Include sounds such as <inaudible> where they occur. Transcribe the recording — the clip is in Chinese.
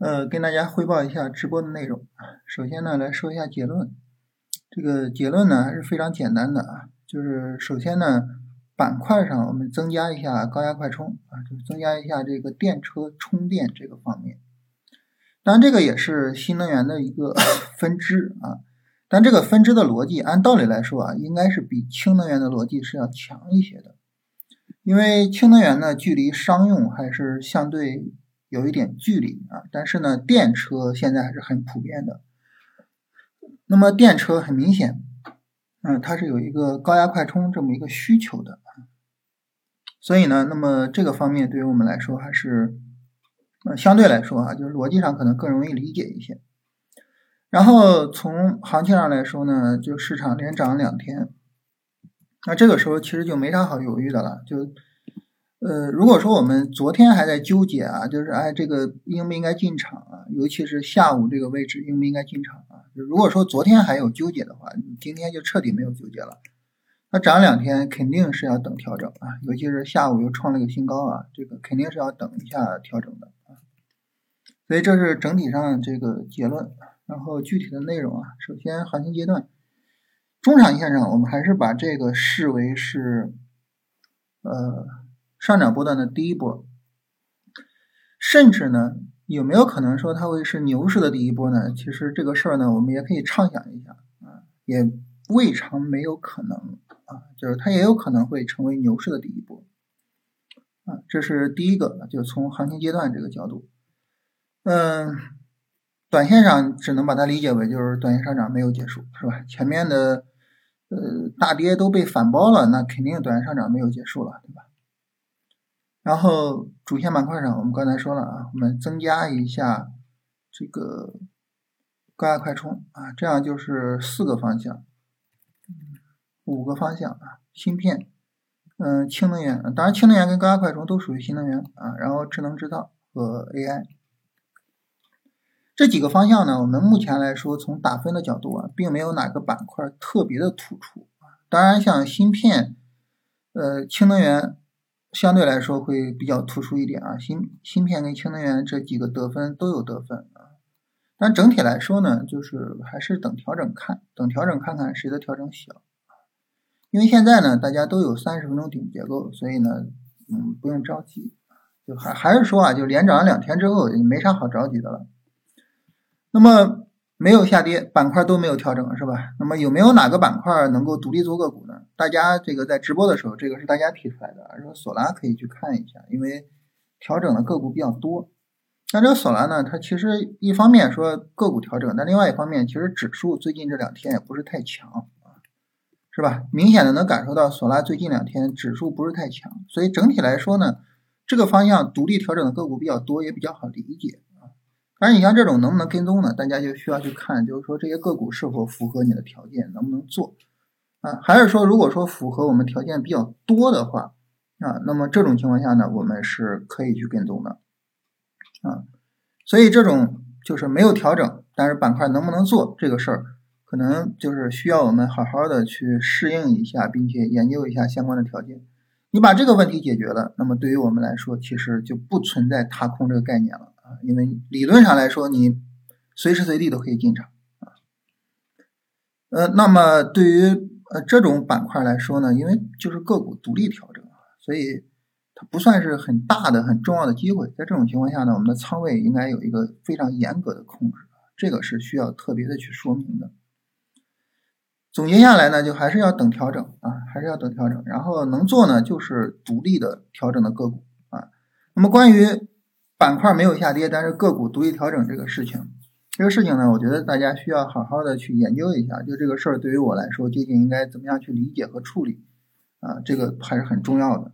呃，跟大家汇报一下直播的内容。首先呢，来说一下结论。这个结论呢还是非常简单的啊，就是首先呢，板块上我们增加一下高压快充啊，就是增加一下这个电车充电这个方面。当然，这个也是新能源的一个 <laughs> 分支啊。但这个分支的逻辑，按道理来说啊，应该是比氢能源的逻辑是要强一些的。因为氢能源呢，距离商用还是相对。有一点距离啊，但是呢，电车现在还是很普遍的。那么电车很明显，嗯，它是有一个高压快充这么一个需求的。所以呢，那么这个方面对于我们来说还是，呃，相对来说啊，就是逻辑上可能更容易理解一些。然后从行情上来说呢，就市场连涨两天，那这个时候其实就没啥好犹豫的了，就。呃，如果说我们昨天还在纠结啊，就是哎，这个应不应该进场啊？尤其是下午这个位置应不应该进场啊？如果说昨天还有纠结的话，你今天就彻底没有纠结了。那涨两天肯定是要等调整啊，尤其是下午又创了个新高啊，这个肯定是要等一下调整的啊。所以这是整体上这个结论，然后具体的内容啊，首先行情阶段，中长线上我们还是把这个视为是呃。上涨波段的第一波，甚至呢，有没有可能说它会是牛市的第一波呢？其实这个事儿呢，我们也可以畅想一下啊，也未尝没有可能啊，就是它也有可能会成为牛市的第一波啊，这是第一个，就从行情阶段这个角度，嗯，短线上只能把它理解为就是短线上涨没有结束，是吧？前面的呃大跌都被反包了，那肯定短线上涨没有结束了，对吧？然后主线板块上，我们刚才说了啊，我们增加一下这个高压快充啊，这样就是四个方向，五个方向啊，芯片，嗯，氢能源，当然氢能源跟高压快充都属于新能源啊，然后智能制造和 AI 这几个方向呢，我们目前来说从打分的角度啊，并没有哪个板块特别的突出啊，当然像芯片，呃，氢能源。相对来说会比较突出一点啊，芯芯片跟氢能源这几个得分都有得分啊，但整体来说呢，就是还是等调整看，等调整看看谁的调整小因为现在呢，大家都有三十分钟顶结构，所以呢，嗯，不用着急就还还是说啊，就连涨了两天之后，也没啥好着急的了。那么。没有下跌，板块都没有调整，是吧？那么有没有哪个板块能够独立做个股？大家这个在直播的时候，这个是大家提出来的，说索拉可以去看一下，因为调整的个股比较多。那这个索拉呢，它其实一方面说个股调整，但另外一方面，其实指数最近这两天也不是太强啊，是吧？明显的能感受到索拉最近两天指数不是太强，所以整体来说呢，这个方向独立调整的个股比较多，也比较好理解。啊。当然你像这种能不能跟踪呢？大家就需要去看，就是说这些个股是否符合你的条件，能不能做啊？还是说，如果说符合我们条件比较多的话啊，那么这种情况下呢，我们是可以去跟踪的啊。所以这种就是没有调整，但是板块能不能做这个事儿，可能就是需要我们好好的去适应一下，并且研究一下相关的条件。你把这个问题解决了，那么对于我们来说，其实就不存在踏空这个概念了啊。因为理论上来说，你随时随地都可以进场啊。呃，那么对于呃这种板块来说呢，因为就是个股独立调整，所以它不算是很大的、很重要的机会。在这种情况下呢，我们的仓位应该有一个非常严格的控制这个是需要特别的去说明的。总结下来呢，就还是要等调整啊，还是要等调整。然后能做呢，就是独立的调整的个股啊。那么关于板块没有下跌，但是个股独立调整这个事情，这个事情呢，我觉得大家需要好好的去研究一下。就这个事儿对于我来说，究竟应该怎么样去理解和处理啊？这个还是很重要的。